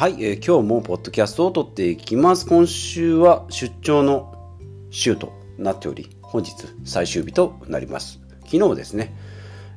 はい、えー、今日もポッドキャストを撮っていきます。今週は出張の週となっており、本日最終日となります。昨日ですね、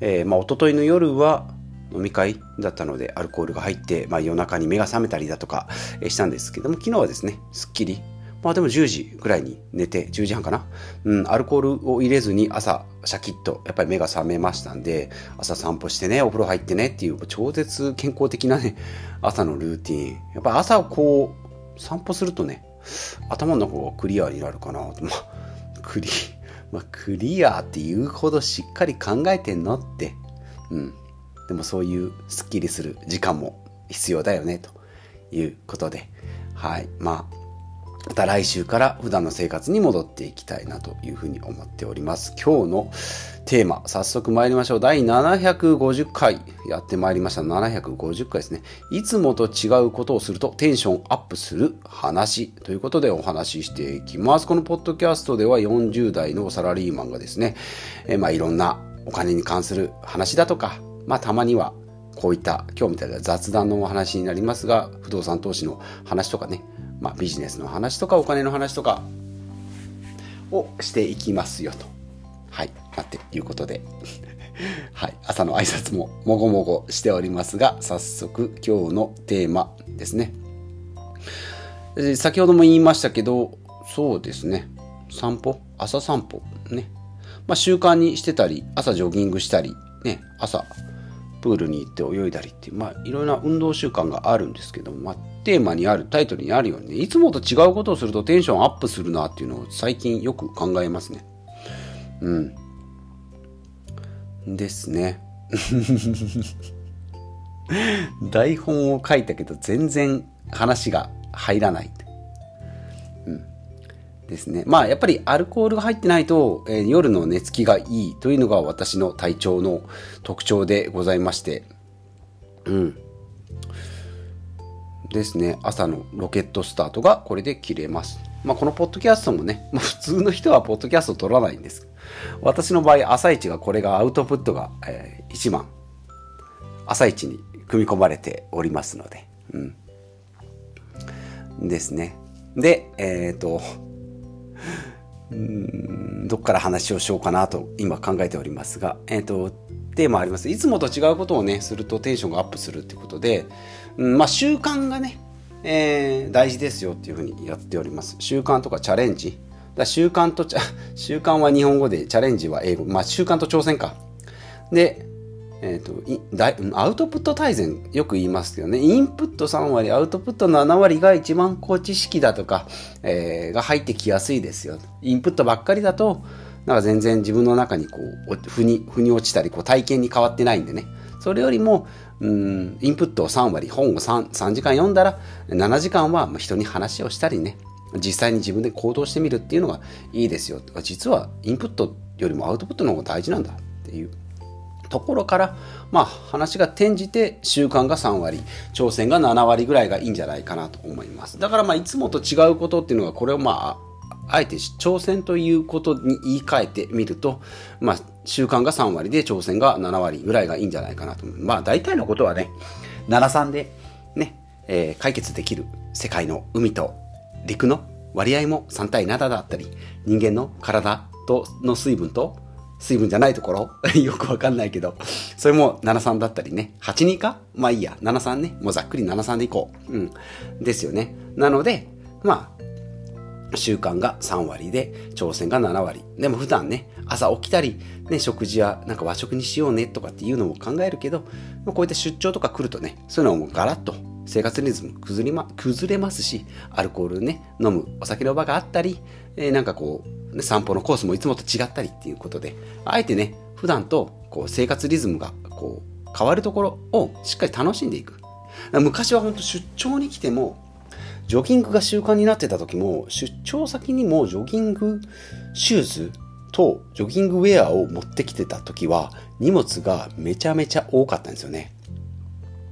えー、まあ、一昨日の夜は飲み会だったのでアルコールが入って、まあ、夜中に目が覚めたりだとかしたんですけども、昨日はですね、すっきりまあでも10時ぐらいに寝て、10時半かな？うん、アルコールを入れずに朝、シャキッと、やっぱり目が覚めましたんで、朝散歩してね、お風呂入ってねっていう、超絶健康的なね、朝のルーティン。やっぱ朝こう、散歩するとね、頭の方がクリアになるかなと。まあ、クリ、まあ、クリアって言うほどしっかり考えてんのって。うん。でもそういうスッキリする時間も必要だよね、ということで。はい。まあ、また来週から普段の生活に戻っていきたいなというふうに思っております。今日のテーマ、早速参りましょう。第750回やってまいりました。750回ですね。いつもと違うことをするとテンションアップする話ということでお話ししていきます。このポッドキャストでは40代のサラリーマンがですね、えまあいろんなお金に関する話だとか、まあたまにはこういった今日みたいな雑談のお話になりますが、不動産投資の話とかね、まあ、ビジネスの話とかお金の話とかをしていきますよと。はい。まっていうことで。はい。朝の挨拶ももごもごしておりますが、早速今日のテーマですね。先ほども言いましたけど、そうですね。散歩？朝散歩？ね。まあ習慣にしてたり、朝ジョギングしたり、ね。朝プールに行って泳いだりっていう、まあいろいろな運動習慣があるんですけども、まあテーマにある、タイトルにあるように、いつもと違うことをするとテンションアップするなっていうのを最近よく考えますね。うん。ですね。台本を書いたけど全然話が入らない。うん。ですね。まあやっぱりアルコールが入ってないと、えー、夜の寝つきがいいというのが私の体調の特徴でございまして。うん。ですね、朝のロケットスタートがこれで切れます。まあ、このポッドキャストもね、ま、普通の人はポッドキャスト取らないんです。私の場合、朝一がこれがアウトプットが、えー、1万、朝一に組み込まれておりますので、うん。ですね。で、えっ、ー、と、うんどっから話をしようかなと今考えておりますが、えっ、ー、と、テーマあります。いつもと違うことをね、するとテンションがアップするってことで、まあ習慣がね、えー、大事ですよっていうふうにやっております。習慣とかチャレンジ。だ習慣と、習慣は日本語で、チャレンジは英語。まあ習慣と挑戦か。で、えっ、ー、とアウトプット大全よく言いますけどね、インプット3割、アウトプット7割が一番こう知識だとか、えー、が入ってきやすいですよ。インプットばっかりだと、なんか全然自分の中にこう、腑に、腑に落ちたり、こう体験に変わってないんでね。それよりも、うん、インプットを3割、本を 3, 3時間読んだら、7時間は人に話をしたりね、実際に自分で行動してみるっていうのがいいですよ。実はインプットよりもアウトプットの方が大事なんだっていうところから、まあ話が転じて習慣が3割、挑戦が7割ぐらいがいいんじゃないかなと思います。だからまあいつもと違うことっていうのがこれをまあえて挑戦ということに言い換えてみると、まあ、習慣が3割で挑戦が7割ぐらいがいいんじゃないかなと思う。まあ、大体のことはね、7、3でね、えー、解決できる世界の海と陸の割合も3対7だったり、人間の体との水分と、水分じゃないところ よくわかんないけど、それも73だったりね、82か？まあいいや、73ね。もうざっくり73でいこう。うん。ですよね。なので、まあ、習慣が3割で、挑戦が7割。でも普段ね、朝起きたり、ね、食事やなんか和食にしようねとかっていうのも考えるけど、こうやって出張とか来るとね、そういうのもガラッと生活リズム崩れ,、ま、崩れますし、アルコールね、飲むお酒の場があったり、えー、なんかこう、散歩のコースもいつもと違ったりっていうことで、あえてね、普段とこう生活リズムがこう変わるところをしっかり楽しんでいく。昔は本当出張に来ても、ジョギングが習慣になってた時も、出張先にもジョギングシューズとジョギングウェアを持ってきてた時は、荷物がめちゃめちゃ多かったんですよね。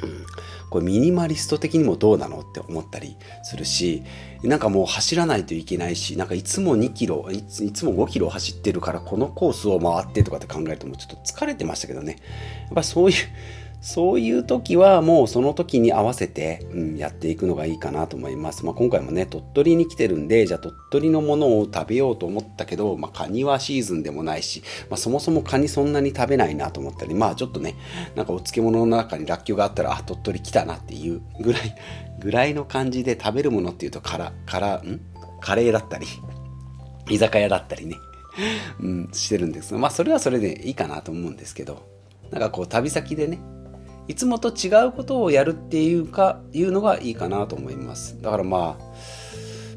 うん。これミニマリスト的にもどうなのって思ったりするし、なんかもう走らないといけないし、なんかいつも2キロ、いついつも5キロ走ってるからこのコースを回ってとかって考えるともうちょっと疲れてましたけどね。やっぱそういう、そういう時はもうその時に合わせて、うん、やっていくのがいいかなと思います。まあ、今回もね、鳥取に来てるんで、じゃあ鳥取のものを食べようと思ったけど、まあ、カニはシーズンでもないし、まあ、そもそもカニそんなに食べないなと思ったり、まあちょっとね、なんかお漬物の中にらっきょうがあったら、あ、鳥取来たなっていうぐらい、ぐらいの感じで食べるものっていうと、から、から、ん？カレーだったり、居酒屋だったりね、うん、してるんですまあそれはそれでいいかなと思うんですけど、なんかこう旅先でね、いつもと違うことをやるっていうか、いうのがいいかなと思います。だからまあ、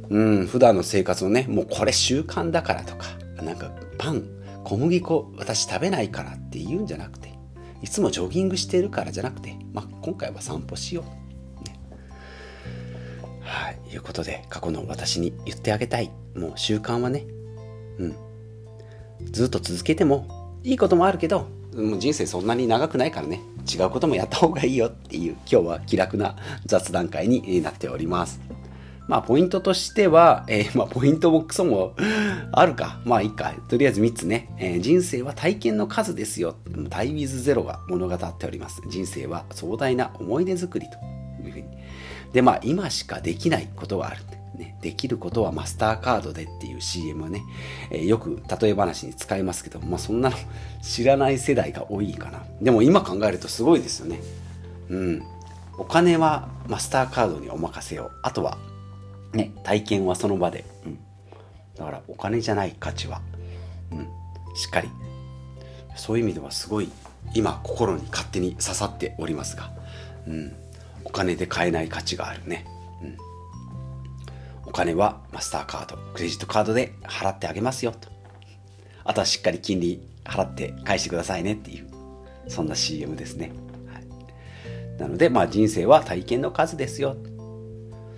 うん、普段の生活をね、もうこれ習慣だからとか、なんかパン、小麦粉、私食べないからって言うんじゃなくて、いつもジョギングしてるからじゃなくて、まあ今回は散歩しよう。ね、はい、いうことで、過去の私に言ってあげたい。もう習慣はね、うん、ずっと続けてもいいこともあるけど、もう人生そんなに長くないからね、違うこともやった方がいいよっていう、今日は気楽な雑談会になっております。まあ、ポイントとしては、えー、まあ、ポイントもクソもあるか。まあ、いいか。とりあえず3つね。えー、人生は体験の数ですよ。タイウィズゼロが物語っております。人生は壮大な思い出作りというふうに。で、まあ、今しかできないことがある。ね、できることはマスターカードでっていう CM はね、えー、よく例え話に使いますけど、まあそんなの 知らない世代が多いかな。でも今考えるとすごいですよね。うん。お金はマスターカードにお任せを。あとは、ね、体験はその場で。うん。だからお金じゃない価値は、うん、しっかり。そういう意味ではすごい今心に勝手に刺さっておりますが、うん。お金で買えない価値があるね。お金はマスターカード、クレジットカードで払ってあげますよと。あとはしっかり金利払って返してくださいねっていう、そんな CM ですね。はい、なので、まあ人生は体験の数ですよ。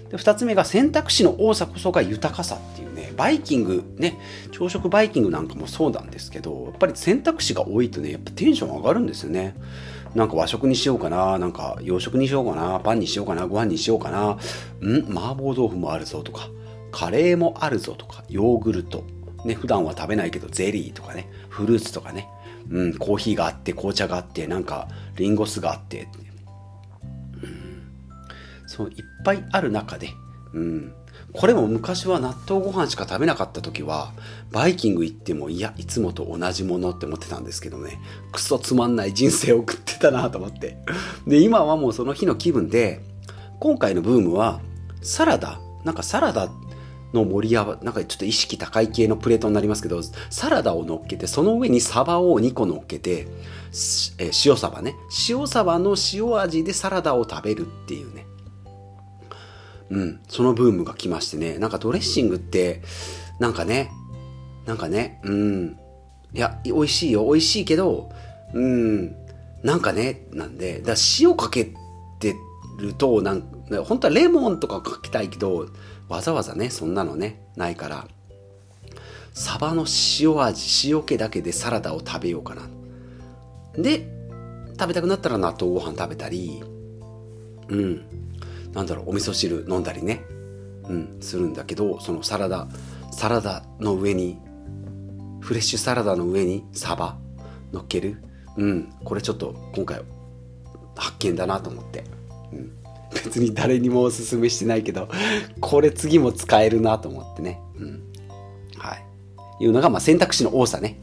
で、二つ目が選択肢の多さこそが豊かさっていうね、バイキング、ね、朝食バイキングなんかもそうなんですけど、やっぱり選択肢が多いとね、やっぱテンション上がるんですよね。なんか和食にしようかな、なんか洋食にしようかな、パンにしようかな、ご飯にしようかな、ん？麻婆豆腐もあるぞとか、カレーもあるぞとか、ヨーグルト、ね、普段は食べないけどゼリーとかね、フルーツとかね、うん、コーヒーがあって、紅茶があって、なんかリンゴ酢があって、うん、そういっぱいある中で、うん、これも昔は納豆ご飯しか食べなかった時は、バイキング行っても、いや、いつもと同じものって思ってたんですけどね、クソつまんない人生を送ってたなと思って。で、今はもうその日の気分で、今回のブームは、サラダ、なんかサラダの盛り合わ、なんかちょっと意識高い系のプレートになりますけど、サラダを乗っけて、その上にサバを2個乗っけて、え塩サバね。塩サバの塩味でサラダを食べるっていうね。うん、そのブームが来ましてね、なんかドレッシングって、なんかね、なんかね、うん、いや、美味しいよ、美味しいけど、うん、なんかね、なんで、だ塩かけてると、なん本当はレモンとかかけたいけど、わざわざね、そんなのね、ないから、サバの塩味、塩気だけでサラダを食べようかな。で、食べたくなったら納豆ご飯食べたり、うん。なんだろう、お味噌汁飲んだりね、うん、するんだけど、そのサラダ、サラダの上に、フレッシュサラダの上にサバ乗っける。うん、これちょっと今回発見だなと思って。うん、別に誰にもおすすめしてないけど、これ次も使えるなと思ってね。うん。はい。いうのが、まあ選択肢の多さね。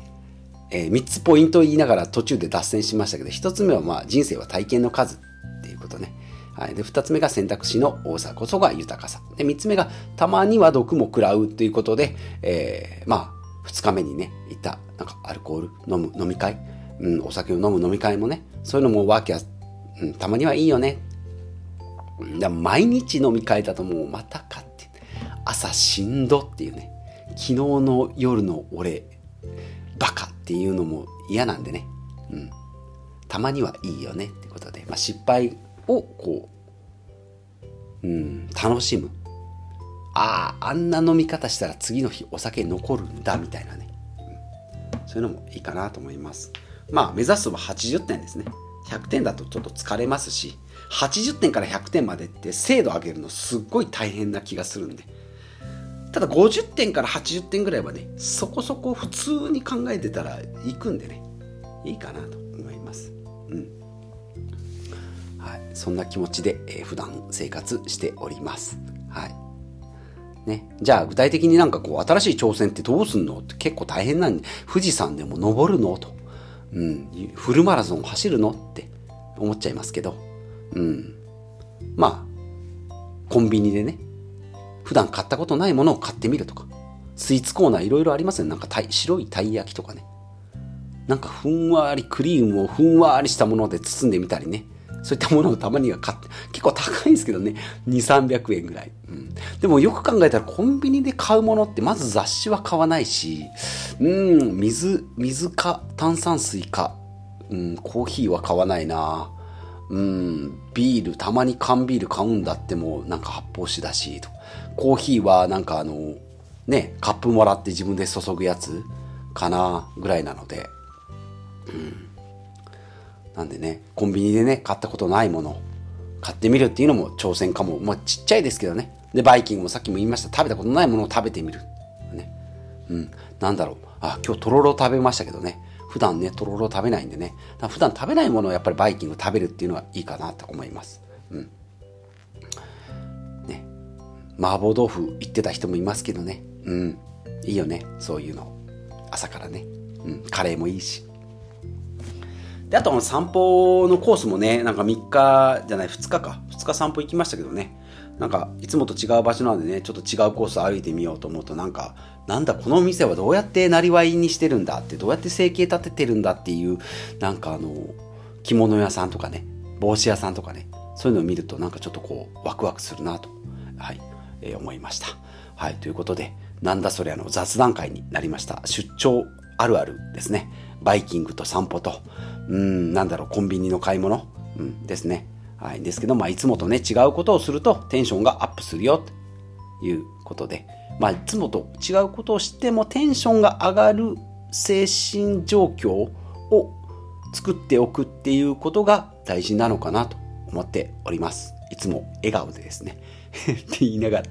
えー、3つポイントを言いながら途中で脱線しましたけど、1つ目はまあ人生は体験の数っていうことね。はい。で、二つ目が選択肢の多さこそが豊かさ。で、三つ目がたまには毒も食らうということで、えー、まあ、二日目にね、行った、なんかアルコール飲む飲み会、うん、お酒を飲む飲み会もね、そういうのもわけは、うん、たまにはいいよね。だ毎日飲み会だともうまたかって。朝しんどっていうね。昨日の夜の俺、バカっていうのも嫌なんでね。うん。たまにはいいよねってことで、まあ、失敗をこう、うん、楽しむ。ああ、あんな飲み方したら次の日お酒残るんだみたいなね、そういうのもいいかなと思います。まあ目指すは80点ですね。100点だとちょっと疲れますし、80点から100点までって精度上げるのすっごい大変な気がするんで。ただ50点から80点ぐらいはね、そこそこ普通に考えてたら行くんでね、いいかなと思います。うん。はい、そんな気持ちで、えー、普段生活しております。はい。ね。じゃあ具体的になんかこう新しい挑戦ってどうすんのって結構大変なんで、富士山でも登るのと。うん。フルマラソン走るのって思っちゃいますけど。うん。まあ、コンビニでね、普段買ったことないものを買ってみるとか。スイーツコーナーいろいろありますよね。なんか白いたい焼きとかね。なんかふんわりクリームをふんわりしたもので包んでみたりね。そういったものをたまには買って、結構高いんですけどね。2、300円ぐらい。うん、でもよく考えたらコンビニで買うものってまず雑誌は買わないし、うん、水、水か炭酸水か、うん、コーヒーは買わないな。うん、ビール、たまに缶ビール買うんだってもなんか発泡酒だし、と。コーヒーはなんかあの、ね、カップもらって自分で注ぐやつかな、ぐらいなので、うん。なんでね、コンビニでね、買ったことないもの買ってみるっていうのも挑戦かも。まあちっちゃいですけどね。で、バイキングもさっきも言いました。食べたことないものを食べてみる。ね。うん。なんだろう。あ、今日とろろ食べましたけどね。普段ね、とろろ食べないんでね。普段食べないものをやっぱりバイキング食べるっていうのはいいかなと思います。うん。ね。麻婆豆腐言ってた人もいますけどね。うん。いいよね。そういうの。朝からね。うん。カレーもいいし。で、あと散歩のコースもね、なんか3日じゃない、2日か。2日散歩行きましたけどね。なんか、いつもと違う場所なんでね、ちょっと違うコース歩いてみようと思うと、なんか、なんだ、この店はどうやってなりわいにしてるんだって、どうやって生計立ててるんだっていう、なんかあの、着物屋さんとかね、帽子屋さんとかね、そういうのを見ると、なんかちょっとこう、ワクワクするなと、はい、えー、思いました。はい、ということで、なんだそれあの雑談会になりました。出張あるあるですね。バイキングと散歩と、うん、なんだろう、コンビニの買い物、うん、ですね。はい。ですけど、まあ、いつもとね、違うことをするとテンションがアップするよ、ということで、まあ、いつもと違うことをしてもテンションが上がる精神状況を作っておくっていうことが大事なのかなと思っております。いつも笑顔でですね。って言いながら、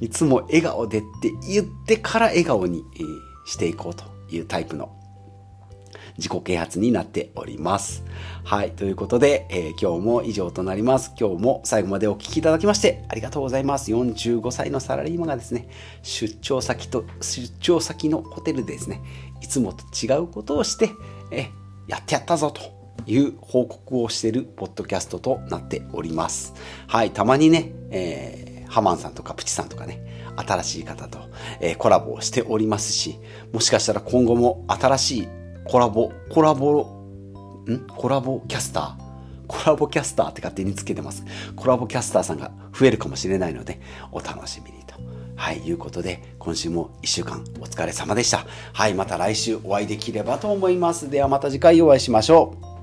いつも笑顔でって言ってから笑顔にしていこうというタイプの自己啓発になっております。はい。ということで、えー、今日も以上となります。今日も最後までお聴きいただきましてありがとうございます。45歳のサラリーマンがですね、出張先と、出張先のホテルでですね、いつもと違うことをして、え、やってやったぞという報告をしているポッドキャストとなっております。はい。たまにね、えー、ハマンさんとかプチさんとかね、新しい方と、えー、コラボをしておりますし、もしかしたら今後も新しいコラボ、コラボ、ん？コラボキャスター？コラボキャスターって勝手につけてます。コラボキャスターさんが増えるかもしれないので、お楽しみにと。はい、いうことで、今週も1週間お疲れ様でした。はい、また来週お会いできればと思います。ではまた次回お会いしましょう。